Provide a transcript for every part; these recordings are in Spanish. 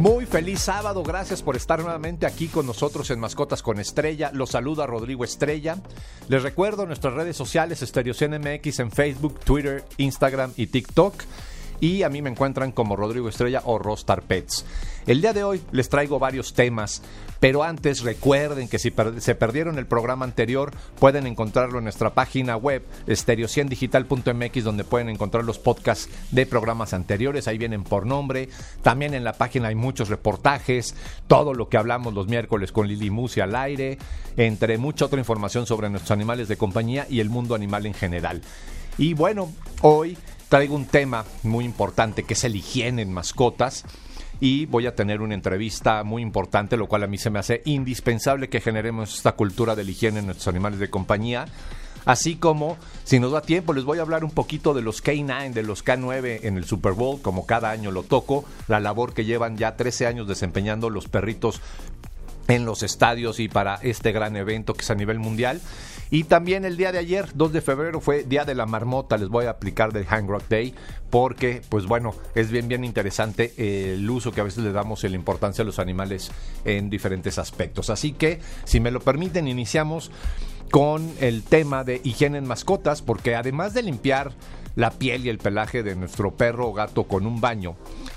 Muy feliz sábado, gracias por estar nuevamente aquí con nosotros en Mascotas con Estrella. Los saluda Rodrigo Estrella. Les recuerdo nuestras redes sociales Stereo MX en Facebook, Twitter, Instagram y TikTok. Y a mí me encuentran como Rodrigo Estrella o Rostar Pets. El día de hoy les traigo varios temas, pero antes recuerden que si se perdieron el programa anterior, pueden encontrarlo en nuestra página web estereociendigital.mx donde pueden encontrar los podcasts de programas anteriores, ahí vienen por nombre. También en la página hay muchos reportajes, todo lo que hablamos los miércoles con Lili Musi al aire, entre mucha otra información sobre nuestros animales de compañía y el mundo animal en general. Y bueno, hoy traigo un tema muy importante que es el higiene en mascotas y voy a tener una entrevista muy importante, lo cual a mí se me hace indispensable que generemos esta cultura de la higiene en nuestros animales de compañía. Así como, si nos da tiempo, les voy a hablar un poquito de los K9, de los K9 en el Super Bowl, como cada año lo toco, la labor que llevan ya 13 años desempeñando los perritos en los estadios y para este gran evento que es a nivel mundial. Y también el día de ayer, 2 de febrero, fue Día de la Marmota. Les voy a aplicar del Hang Rock Day porque, pues bueno, es bien, bien interesante el uso que a veces le damos y la importancia a los animales en diferentes aspectos. Así que, si me lo permiten, iniciamos con el tema de higiene en mascotas, porque además de limpiar la piel y el pelaje de nuestro perro o gato con un baño,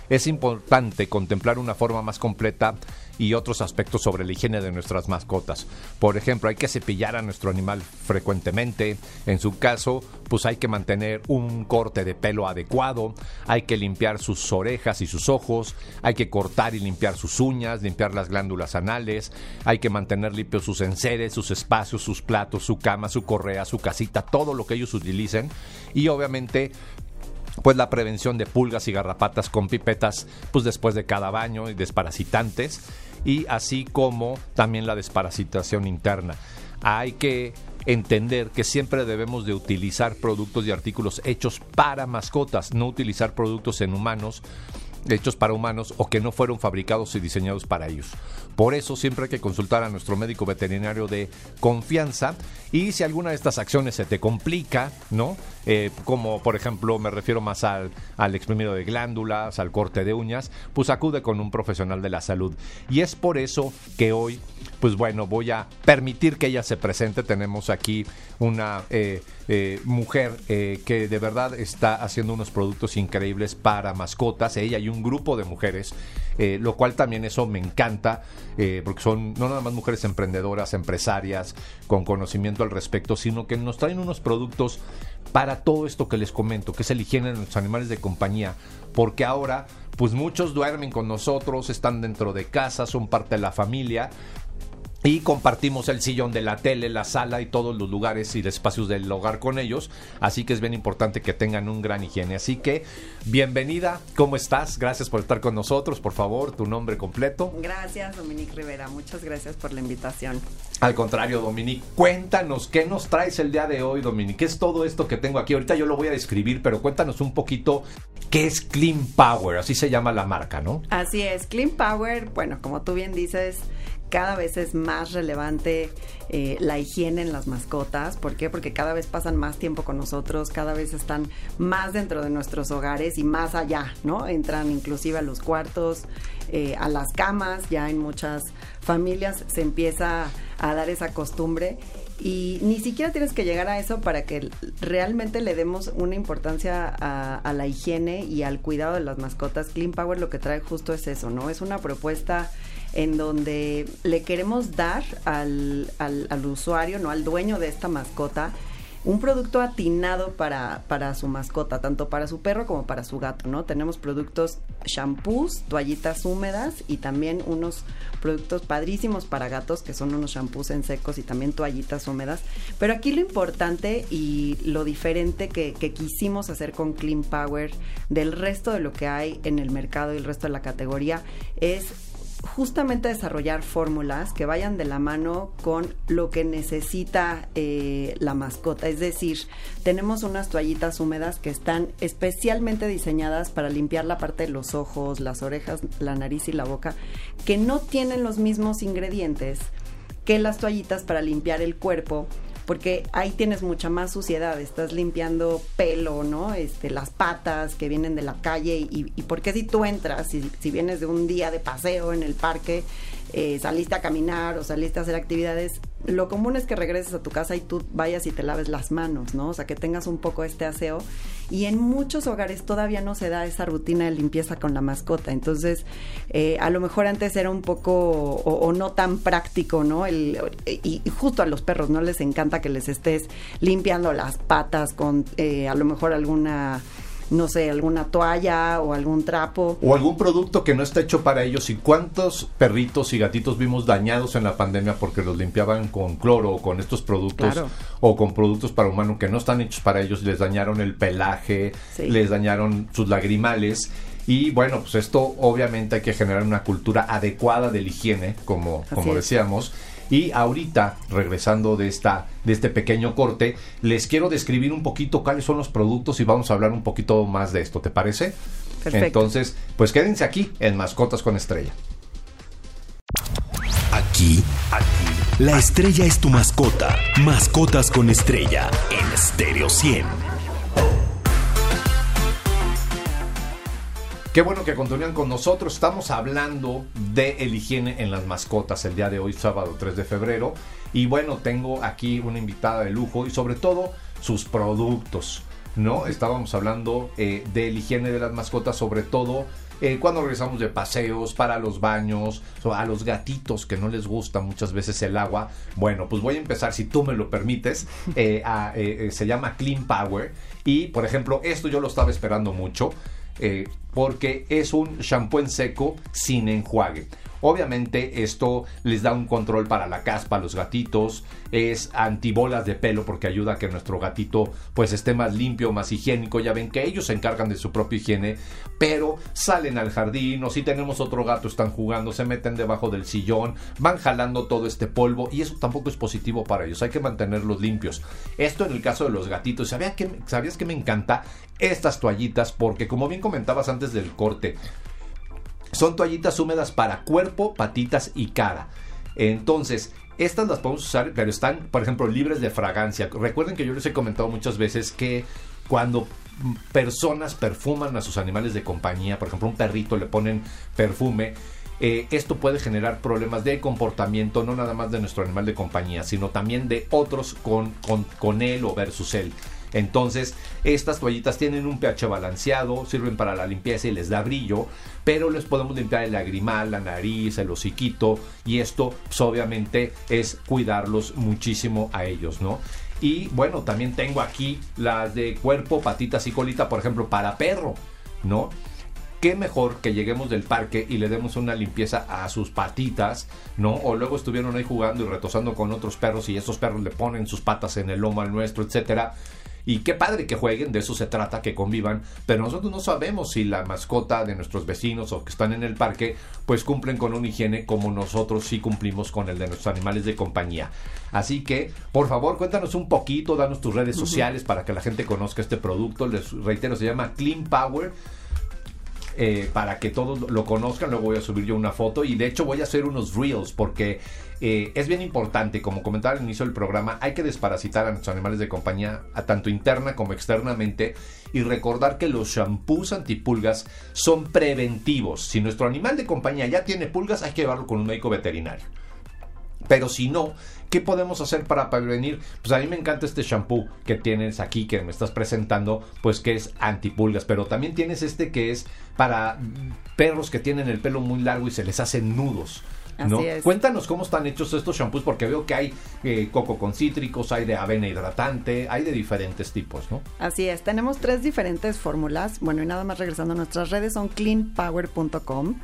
es importante contemplar una forma más completa y otros aspectos sobre la higiene de nuestras mascotas. Por ejemplo, hay que cepillar a nuestro animal frecuentemente. En su caso, pues hay que mantener un corte de pelo adecuado, hay que limpiar sus orejas y sus ojos, hay que cortar y limpiar sus uñas, limpiar las glándulas anales, hay que mantener limpios sus enseres, sus espacios, sus platos, su cama, su correa, su casita, todo lo que ellos utilicen y obviamente pues la prevención de pulgas y garrapatas con pipetas pues después de cada baño y desparasitantes y así como también la desparasitación interna. Hay que entender que siempre debemos de utilizar productos y artículos hechos para mascotas, no utilizar productos en humanos hechos para humanos o que no fueron fabricados y diseñados para ellos. Por eso siempre hay que consultar a nuestro médico veterinario de confianza y si alguna de estas acciones se te complica, ¿no? Eh, como por ejemplo me refiero más al, al exprimido de glándulas, al corte de uñas, pues acude con un profesional de la salud. Y es por eso que hoy, pues bueno, voy a permitir que ella se presente. Tenemos aquí una eh, eh, mujer que de verdad está haciendo unos productos increíbles para mascotas, ella y un grupo de mujeres, lo cual también eso me encanta, porque son no nada más mujeres emprendedoras, empresarias, con conocimiento al respecto, sino que nos traen unos productos para todo esto que les comento, que es el higiene de nuestros animales de compañía, porque ahora pues muchos duermen con nosotros, están dentro de casa, son parte de la familia, y compartimos el sillón de la tele, la sala y todos los lugares y espacios del hogar con ellos. Así que es bien importante que tengan un gran higiene. Así que, bienvenida, ¿cómo estás? Gracias por estar con nosotros. Por favor, tu nombre completo. Gracias, Dominique Rivera. Muchas gracias por la invitación. Al contrario, Dominique, cuéntanos, ¿qué nos traes el día de hoy, Dominique? ¿Qué es todo esto que tengo aquí? Ahorita yo lo voy a describir, pero cuéntanos un poquito qué es Clean Power. Así se llama la marca, ¿no? Así es, Clean Power, bueno, como tú bien dices cada vez es más relevante eh, la higiene en las mascotas. ¿Por qué? Porque cada vez pasan más tiempo con nosotros, cada vez están más dentro de nuestros hogares y más allá, ¿no? Entran inclusive a los cuartos, eh, a las camas, ya en muchas familias se empieza a dar esa costumbre y ni siquiera tienes que llegar a eso para que realmente le demos una importancia a, a, la higiene y al cuidado de las mascotas. Clean Power lo que trae justo es eso, ¿no? Es una propuesta en donde le queremos dar al, al, usuario, no al dueño de esta mascota, un producto atinado para, para, su mascota, tanto para su perro como para su gato, ¿no? Tenemos productos shampoos, toallitas húmedas y también unos productos padrísimos para gatos que son unos shampoos en secos y también toallitas húmedas. Pero aquí lo importante y lo diferente que, que quisimos hacer con Clean Power del resto de lo que hay en el mercado y el resto de la categoría es justamente desarrollar fórmulas que vayan de la mano con lo que necesita eh, la mascota. Es decir, tenemos unas toallitas húmedas que están especialmente diseñadas para limpiar la parte de los ojos, las orejas, la nariz y la boca, que no tienen los mismos ingredientes que las toallitas para limpiar el cuerpo porque ahí tienes mucha más suciedad, estás limpiando pelo, ¿no? Este, las patas que vienen de la calle y, y porque si tú entras, si, si vienes de un día de paseo en el parque, eh, saliste a caminar o saliste a hacer actividades, lo común es que regreses a tu casa y tú vayas y te laves las manos, ¿no? O sea, que tengas un poco este aseo. Y en muchos hogares todavía no se da esa rutina de limpieza con la mascota. Entonces, eh, a lo mejor antes era un poco o, no tan práctico, ¿no? El, y, justo a los perros no les encanta que les estés limpiando las patas con eh, a lo mejor alguna no sé, alguna toalla o algún trapo. O algún producto que no está hecho para ellos. ¿Y cuántos perritos y gatitos vimos dañados en la pandemia porque los limpiaban con cloro o con estos productos o con productos para humano que no están hechos para ellos? Les dañaron el pelaje, les dañaron sus lagrimales. Y bueno, pues esto obviamente hay que generar una cultura adecuada de la higiene, como, como decíamos. Y ahorita, regresando de, esta, de este pequeño corte, les quiero describir un poquito cuáles son los productos y vamos a hablar un poquito más de esto, ¿te parece? Perfecto. Entonces, pues quédense aquí en Mascotas con Estrella. Aquí, aquí, la estrella es tu mascota. Mascotas con Estrella en Stereo 100. Qué bueno que continúan con nosotros. Estamos hablando de el higiene en las mascotas el día de hoy, sábado 3 de febrero. Y bueno, tengo aquí una invitada de lujo y sobre todo sus productos. ¿No? Estábamos hablando eh, de la higiene de las mascotas, sobre todo eh, cuando regresamos de paseos, para los baños, a los gatitos que no les gusta muchas veces el agua. Bueno, pues voy a empezar, si tú me lo permites, eh, se llama Clean Power. Y, por ejemplo, esto yo lo estaba esperando mucho. Eh, porque es un shampoo en seco sin enjuague. Obviamente esto les da un control para la caspa los gatitos, es antibolas de pelo porque ayuda a que nuestro gatito pues esté más limpio, más higiénico. Ya ven que ellos se encargan de su propia higiene, pero salen al jardín o si tenemos otro gato están jugando, se meten debajo del sillón, van jalando todo este polvo y eso tampoco es positivo para ellos. Hay que mantenerlos limpios. Esto en el caso de los gatitos. ¿Sabías que, ¿Sabías que me encanta estas toallitas? Porque como bien comentabas antes del corte, son toallitas húmedas para cuerpo, patitas y cara. Entonces, estas las podemos usar, pero están, por ejemplo, libres de fragancia. Recuerden que yo les he comentado muchas veces que cuando personas perfuman a sus animales de compañía, por ejemplo, un perrito le ponen perfume, eh, esto puede generar problemas de comportamiento, no nada más de nuestro animal de compañía, sino también de otros con, con, con él o versus él. Entonces, estas toallitas tienen un pH balanceado, sirven para la limpieza y les da brillo, pero les podemos limpiar el lagrimal, la nariz, el hociquito, y esto pues, obviamente es cuidarlos muchísimo a ellos, ¿no? Y bueno, también tengo aquí las de cuerpo, patitas y colita, por ejemplo, para perro, ¿no? qué mejor que lleguemos del parque y le demos una limpieza a sus patitas, ¿no? O luego estuvieron ahí jugando y retosando con otros perros y esos perros le ponen sus patas en el lomo al nuestro, etcétera. Y qué padre que jueguen, de eso se trata, que convivan, pero nosotros no sabemos si la mascota de nuestros vecinos o que están en el parque, pues cumplen con una higiene como nosotros sí cumplimos con el de nuestros animales de compañía. Así que, por favor, cuéntanos un poquito, danos tus redes sociales para que la gente conozca este producto. Les reitero, se llama Clean Power. Eh, para que todos lo conozcan. Luego voy a subir yo una foto y de hecho voy a hacer unos reels porque eh, es bien importante, como comentaba al inicio del programa, hay que desparasitar a nuestros animales de compañía, a tanto interna como externamente, y recordar que los shampoos antipulgas son preventivos. Si nuestro animal de compañía ya tiene pulgas, hay que llevarlo con un médico veterinario. Pero si no, ¿qué podemos hacer para prevenir? Pues a mí me encanta este shampoo que tienes aquí, que me estás presentando, pues que es antipulgas. Pero también tienes este que es para perros que tienen el pelo muy largo y se les hacen nudos. ¿no? Así es. Cuéntanos cómo están hechos estos shampoos, porque veo que hay eh, coco con cítricos, hay de avena hidratante, hay de diferentes tipos, ¿no? Así es, tenemos tres diferentes fórmulas. Bueno, y nada más regresando a nuestras redes, son cleanpower.com.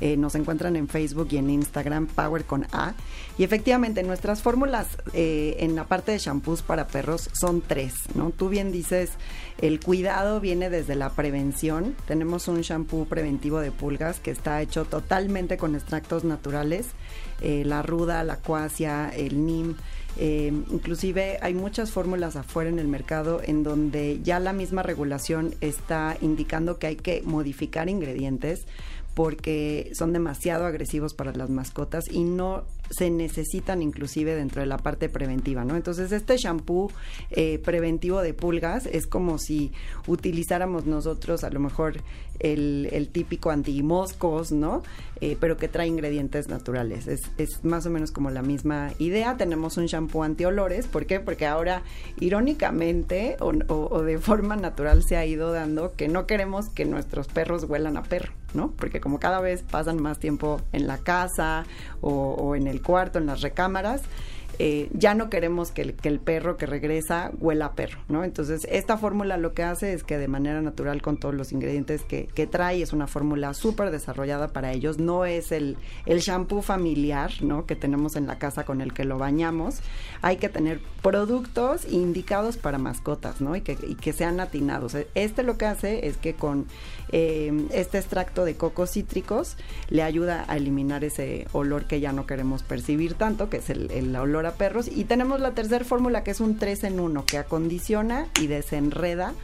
Eh, nos encuentran en Facebook y en Instagram, Power con A. Y efectivamente, nuestras fórmulas eh, en la parte de shampoos para perros son tres, ¿no? Tú bien dices, el cuidado viene desde la prevención. Tenemos un shampoo preventivo de pulgas que está hecho totalmente con extractos naturales, eh, la ruda, la cuasia, el nim. Eh, inclusive hay muchas fórmulas afuera en el mercado en donde ya la misma regulación está indicando que hay que modificar ingredientes porque son demasiado agresivos para las mascotas y no se necesitan inclusive dentro de la parte preventiva, ¿no? Entonces este shampoo eh, preventivo de pulgas es como si utilizáramos nosotros a lo mejor el, el típico antimoscos, ¿no? Eh, pero que trae ingredientes naturales. Es, más o menos como la misma idea. Tenemos un shampoo antiolores. ¿Por qué? Porque ahora, irónicamente o, o de forma natural, se ha ido dando que no queremos que nuestros perros huelan a perro, ¿no? Porque como cada vez pasan más tiempo en la casa o, en el cuarto, en las recámaras, eh, ya no queremos que el, perro que regresa huela a perro, ¿no? Entonces, esta fórmula lo que hace es que de manera natural, con todos los ingredientes que, que trae, es una fórmula súper desarrollada para ellos. No es el, el shampoo familiar, ¿no? Que tenemos en la casa con el que lo bañamos. Hay que tener productos indicados para mascotas, ¿no? Y que, y que sean atinados. Este lo que hace es que con eh, este extracto de cocos cítricos le ayuda a eliminar ese olor que ya no queremos percibir tanto, que es el, olor a perros. Y tenemos la tercera fórmula que es un 3 en 1 que acondiciona y desenreda.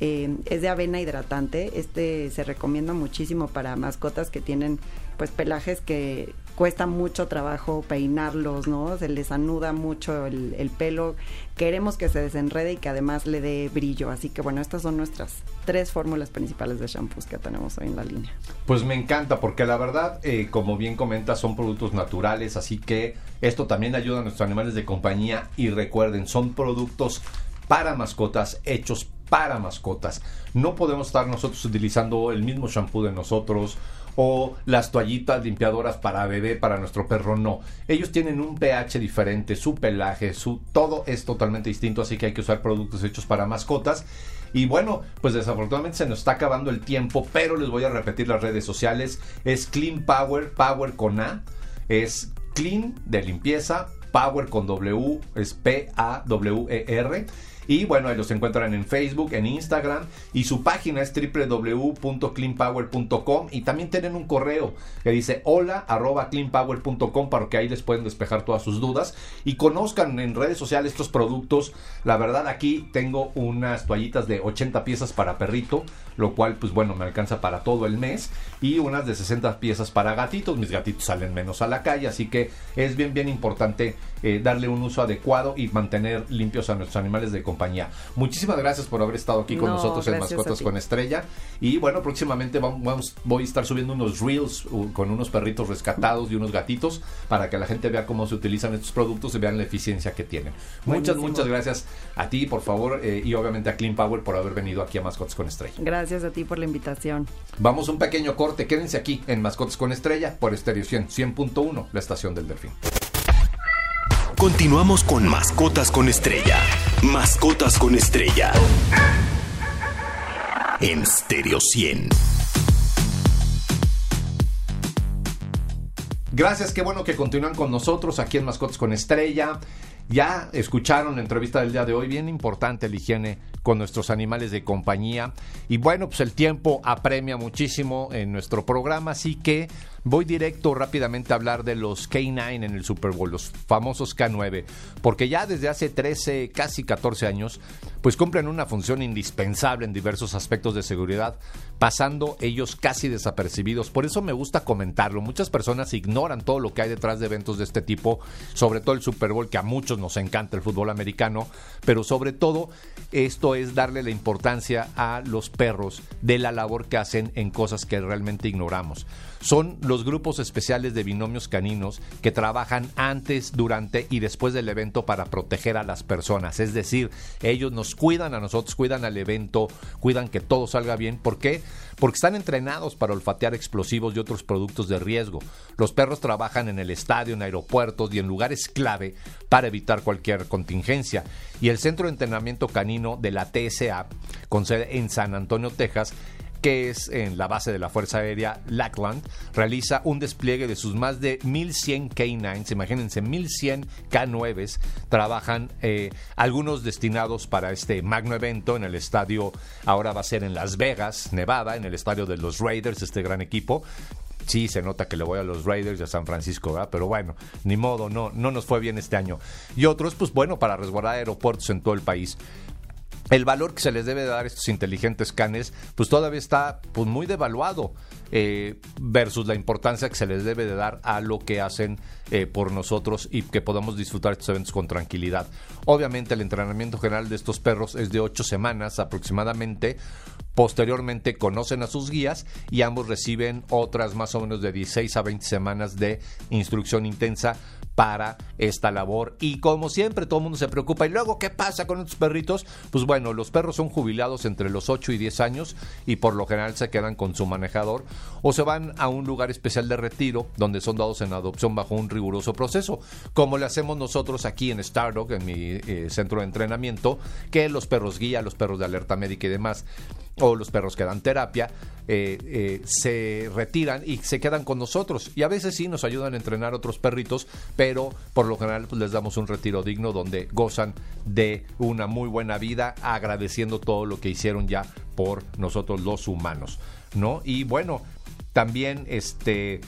Eh, es de avena hidratante. Este se recomienda muchísimo para mascotas que tienen pues pelajes que cuesta mucho trabajo peinarlos, ¿no? Se les anuda mucho el, el, pelo. Queremos que se desenrede y que además le dé brillo. Así que bueno, estas son nuestras tres fórmulas principales de shampoos que tenemos hoy en la línea. Pues me encanta porque la verdad, eh, como bien comenta, son productos naturales, así que esto también ayuda a nuestros animales de compañía y recuerden, son productos para mascotas hechos para mascotas. No podemos estar nosotros utilizando el mismo shampoo de nosotros o las toallitas limpiadoras para bebé, para nuestro perro, no. Ellos tienen un pH diferente, su pelaje, su todo es totalmente distinto, así que hay que usar productos hechos para mascotas. Y bueno, pues desafortunadamente se nos está acabando el tiempo, pero les voy a repetir las redes sociales. Es Clean Power, Power con A. Es Clean de limpieza, Power con W, es P-A-W-E-R. Y bueno, los encuentran en Facebook, en Instagram y su página es www.cleanpower.com y también tienen un correo que dice hola arroba para que ahí les pueden despejar todas sus dudas y conozcan en redes sociales estos productos. La verdad aquí tengo unas toallitas de 80 piezas para perrito, lo cual pues bueno me alcanza para todo el mes y unas de 60 piezas para gatitos. Mis gatitos salen menos a la calle, así que es bien bien importante eh, darle un uso adecuado y mantener limpios a nuestros animales de compañía. Muchísimas gracias por haber estado aquí con no, nosotros en Mascotas con Estrella. Y bueno, próximamente vamos, vamos, voy a estar subiendo unos reels con unos perritos rescatados y unos gatitos para que la gente vea cómo se utilizan estos productos y vean la eficiencia que tienen. Buenísimo. Muchas, muchas gracias a ti, por favor, eh, y obviamente a Clean Power por haber venido aquí a Mascotas con Estrella. Gracias a ti por la invitación. Vamos un pequeño corte, quédense aquí en Mascotas con Estrella por Estéreo 100, 100.1, la estación del Delfín. Continuamos con Mascotas con Estrella. Mascotas con Estrella. En Stereo 100. Gracias, qué bueno que continúan con nosotros aquí en Mascotas con Estrella. Ya escucharon la entrevista del día de hoy, bien importante la higiene con nuestros animales de compañía. Y bueno, pues el tiempo apremia muchísimo en nuestro programa, así que voy directo rápidamente a hablar de los K9 en el Super Bowl, los famosos K9, porque ya desde hace 13, casi 14 años, pues cumplen una función indispensable en diversos aspectos de seguridad, pasando ellos casi desapercibidos. Por eso me gusta comentarlo. Muchas personas ignoran todo lo que hay detrás de eventos de este tipo, sobre todo el Super Bowl, que a muchos nos encanta el fútbol americano, pero sobre todo esto es darle la importancia a los perros de la labor que hacen en cosas que realmente ignoramos. Son los los grupos especiales de binomios caninos que trabajan antes, durante y después del evento para proteger a las personas. Es decir, ellos nos cuidan a nosotros, cuidan al evento, cuidan que todo salga bien. ¿Por qué? Porque están entrenados para olfatear explosivos y otros productos de riesgo. Los perros trabajan en el estadio, en aeropuertos y en lugares clave para evitar cualquier contingencia. Y el Centro de Entrenamiento Canino de la TSA, con sede en San Antonio, Texas, que es en la base de la Fuerza Aérea Lackland, realiza un despliegue de sus más de 1100 K9s, imagínense, 1100 K9s, trabajan eh, algunos destinados para este magno evento en el estadio, ahora va a ser en Las Vegas, Nevada, en el estadio de los Raiders, este gran equipo. Sí, se nota que le voy a los Raiders de San Francisco, ¿verdad? Pero bueno, ni modo, no, no nos fue bien este año. Y otros, pues bueno, para resguardar aeropuertos en todo el país el valor que se les debe dar a estos inteligentes canes, pues todavía está pues, muy devaluado eh, versus la importancia que se les debe de dar a lo que hacen eh, por nosotros y que podamos disfrutar estos eventos con tranquilidad. Obviamente el entrenamiento general de estos perros es de ocho semanas aproximadamente. Posteriormente conocen a sus guías y ambos reciben otras más o menos de 16 a 20 semanas de instrucción intensa para esta labor. Y como siempre, todo el mundo se preocupa. ¿Y luego qué pasa con estos perritos? Pues bueno, los perros son jubilados entre los 8 y 10 años y por lo general se quedan con su manejador o se van a un lugar especial de retiro donde son dados en adopción bajo un riguroso proceso, como le hacemos nosotros aquí en Stardog, en mi eh, centro de entrenamiento, que los perros guía, los perros de alerta médica y demás o los perros que dan terapia, eh, eh, se retiran y se quedan con nosotros. Y a veces sí nos ayudan a entrenar otros perritos, pero por lo general pues, les damos un retiro digno donde gozan de una muy buena vida, agradeciendo todo lo que hicieron ya por nosotros los humanos, ¿no? Y bueno, también este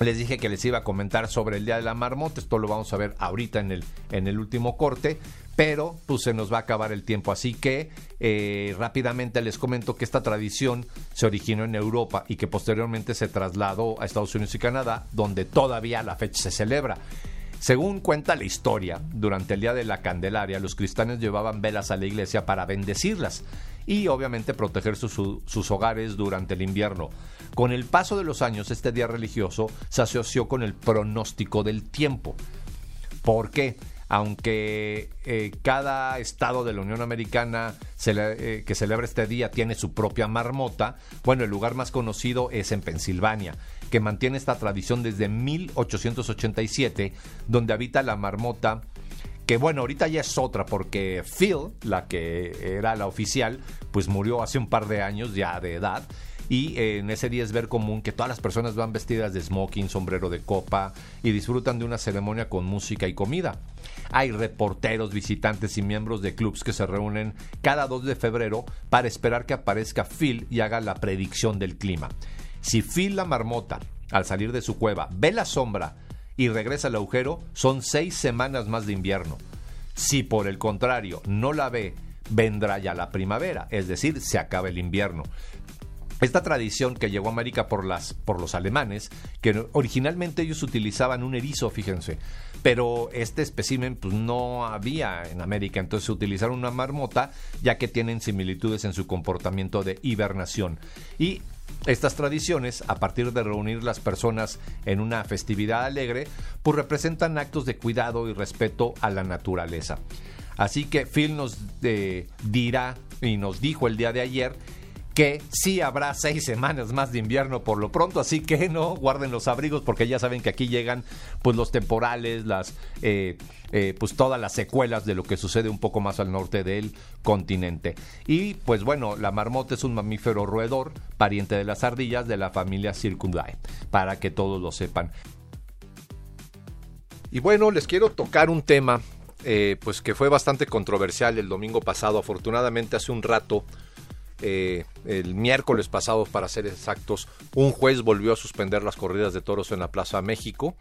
les dije que les iba a comentar sobre el Día de la Marmota, esto lo vamos a ver ahorita en el, en el último corte, pero pues se nos va a acabar el tiempo, así que eh, rápidamente les comento que esta tradición se originó en Europa y que posteriormente se trasladó a Estados Unidos y Canadá, donde todavía la fecha se celebra. Según cuenta la historia, durante el Día de la Candelaria, los cristianos llevaban velas a la iglesia para bendecirlas y obviamente proteger sus hogares durante el invierno. Con el paso de los años, este día religioso se asoció con el pronóstico del tiempo. ¿Por qué? Aunque eh, cada estado de la Unión Americana eh, que celebra este día tiene su propia marmota, bueno, el lugar más conocido es en Pensilvania, que mantiene esta tradición desde 1887, donde habita la marmota que bueno, ahorita ya es otra porque Phil, la que era la oficial, pues murió hace un par de años ya de edad. Y eh, en ese día es ver común que todas las personas van vestidas de smoking, sombrero de copa y disfrutan de una ceremonia con música y comida. Hay reporteros, visitantes y miembros de clubs que se reúnen cada 2 de febrero para esperar que aparezca Phil y haga la predicción del clima. Si Phil la marmota, al salir de su cueva, ve la sombra y regresa al agujero, son seis semanas más de invierno. Si por el contrario no la ve, vendrá ya la primavera, es decir, se acaba el invierno. Esta tradición que llegó a América por, las, por los alemanes, que originalmente ellos utilizaban un erizo, fíjense, pero este espécimen pues, no había en América, entonces utilizaron una marmota, ya que tienen similitudes en su comportamiento de hibernación. Y estas tradiciones, a partir de reunir las personas en una festividad alegre, pues representan actos de cuidado y respeto a la naturaleza. Así que Phil nos eh, dirá y nos dijo el día de ayer que sí habrá seis semanas más de invierno por lo pronto, así que no guarden los abrigos porque ya saben que aquí llegan pues los temporales, las eh, eh, pues todas las secuelas de lo que sucede un poco más al norte del continente. Y pues bueno, la marmota es un mamífero roedor, pariente de las ardillas de la familia Circundae, para que todos lo sepan. Y bueno, les quiero tocar un tema eh, pues que fue bastante controversial el domingo pasado. Afortunadamente hace un rato eh, el miércoles pasado, para ser exactos, un juez volvió a suspender las corridas de toros en la Plaza México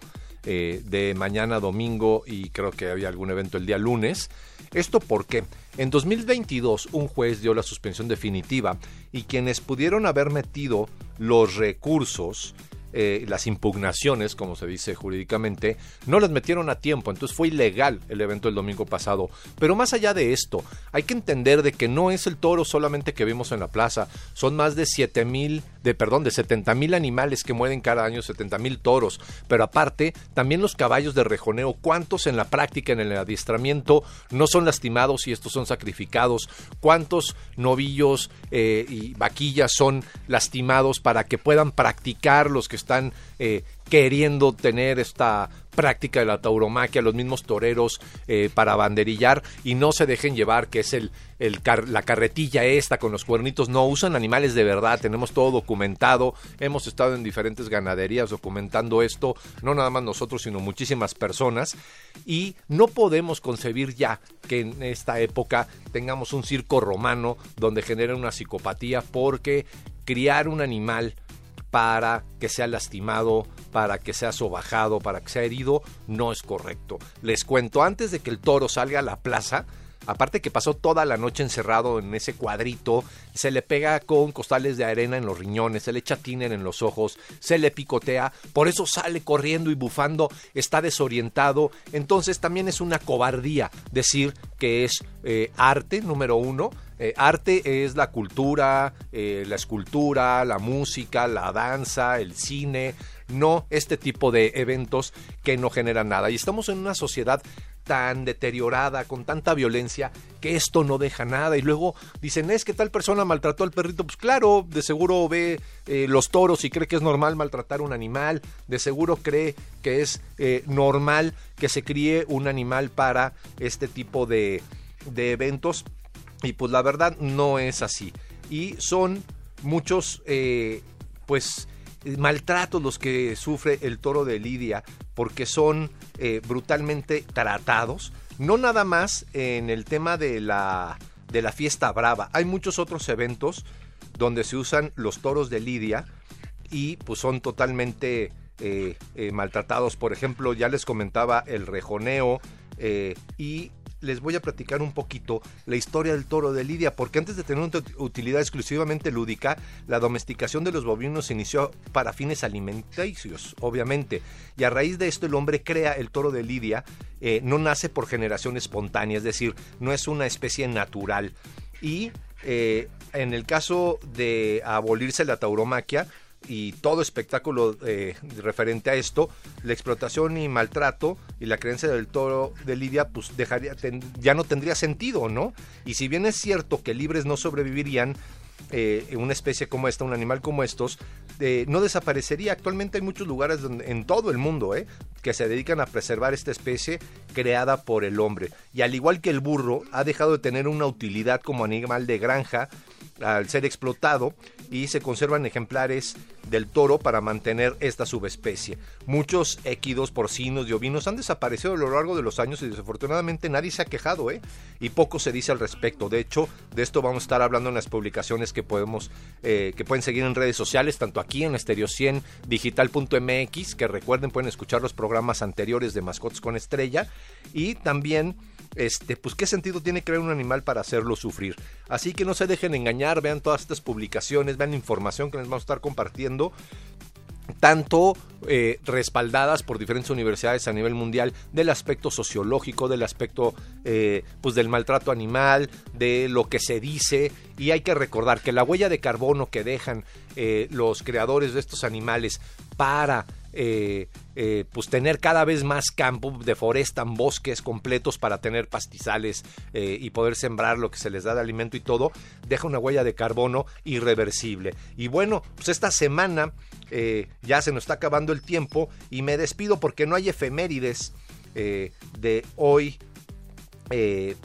eh, de mañana domingo y creo que había algún evento el día lunes. Esto porque en 2022 un juez dio la suspensión definitiva y quienes pudieron haber metido los recursos eh, las impugnaciones, como se dice jurídicamente, no las metieron a tiempo, entonces fue ilegal el evento del domingo pasado. Pero más allá de esto, hay que entender de que no es el toro solamente que vimos en la plaza, son más de 7 mil de perdón, de 70 mil animales que mueren cada año, 70 mil toros, pero aparte también los caballos de rejoneo, cuántos en la práctica, en el adiestramiento, no son lastimados y estos son sacrificados, cuántos novillos eh, y vaquillas son lastimados para que puedan practicar los que están eh, queriendo tener esta práctica de la tauromaquia, los mismos toreros eh, para banderillar y no se dejen llevar, que es el, la carretilla esta con los cuernitos, no, usan animales de verdad, tenemos todo documentado, hemos estado en diferentes ganaderías documentando esto, no nada más nosotros, sino muchísimas personas, y no podemos concebir ya que en esta época tengamos un circo romano donde genere una psicopatía porque criar un animal para que sea lastimado, para que sea sobajado, para que sea herido, no es correcto. Les cuento, antes de que el toro salga a la plaza, aparte que pasó toda la noche encerrado en ese cuadrito, se le pega con costales de arena en los riñones, se le echa tiner en los ojos, se le picotea, por eso sale corriendo y bufando, está desorientado, entonces también es una cobardía decir que es eh, arte, número uno, eh, arte es la cultura, eh, la escultura, la música, la danza, el cine, no este tipo de eventos que no generan nada. Y estamos en una sociedad tan deteriorada, con tanta violencia, que esto no deja nada. Y luego dicen, es que tal persona maltrató al perrito. Pues claro, de seguro ve eh, los toros y cree que es normal maltratar un animal. De seguro cree que es normal que se críe un animal para este tipo de, de eventos y pues la verdad no es así. Y son muchos, eh, pues, maltratos los que sufre el toro de Lidia porque son eh, brutalmente tratados. No nada más en el tema de la, de la fiesta brava. Hay muchos otros eventos donde se usan los toros de Lidia y pues son totalmente eh, maltratados. Por ejemplo, ya les comentaba el rejoneo y les voy a platicar un poquito la historia del toro de Lidia, porque antes de tener una utilidad exclusivamente lúdica, la domesticación de los bovinos se inició para fines alimenticios, obviamente. Y a raíz de esto el hombre crea el toro de Lidia, eh, no nace por generación espontánea, es decir, no es una especie natural. Y eh, en el caso de abolirse la tauromaquia, y todo espectáculo eh, referente a esto, la explotación y maltrato y la creencia del toro de Lidia, pues dejaría, ya no tendría sentido, ¿no? Y si bien es cierto que libres no sobrevivirían, eh, una especie como esta, un animal como estos, eh, no desaparecería. Actualmente hay muchos lugares donde, en todo el mundo eh, que se dedican a preservar esta especie creada por el hombre. Y al igual que el burro, ha dejado de tener una utilidad como animal de granja al ser explotado y se conservan ejemplares del toro para mantener esta subespecie. Muchos equidos, porcinos y ovinos han desaparecido a lo largo de los años y desafortunadamente nadie se ha quejado, ¿eh? Y poco se dice al respecto. De hecho, de esto vamos a estar hablando en las publicaciones que podemos, eh, que pueden seguir en redes sociales, tanto aquí en Estereo 100 digital.mx, que recuerden pueden escuchar los programas anteriores de Mascotas con Estrella, y también este, pues qué sentido tiene crear un animal para hacerlo sufrir. Así que no se dejen engañar, vean todas estas publicaciones, vean información que les vamos a estar compartiendo tanto eh, respaldadas por diferentes universidades a nivel mundial del aspecto sociológico, del aspecto eh, pues del maltrato animal, de lo que se dice y hay que recordar que la huella de carbono que dejan eh, los creadores de estos animales para eh, eh, pues tener cada vez más campo, deforestan bosques completos para tener pastizales eh, y poder sembrar lo que se les da de alimento y todo, deja una huella de carbono irreversible. Y bueno, pues esta semana ya se nos está acabando el tiempo y me despido porque no hay efemérides de hoy,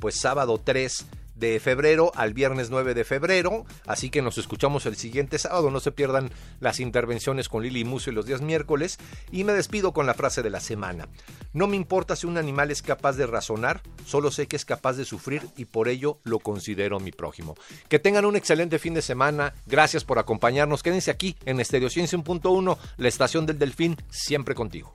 pues sábado 3 de febrero al viernes 9 de febrero. Así que nos escuchamos el siguiente sábado. No se pierdan las intervenciones con Lili Muso y los días miércoles. Y me despido con la frase de la semana. No me importa si un animal es capaz de razonar, solo sé que es capaz de sufrir y por ello lo considero mi prójimo. Que tengan un excelente fin de semana. Gracias por acompañarnos. Quédense aquí en Estereo 100.1, la estación del Delfín, siempre contigo.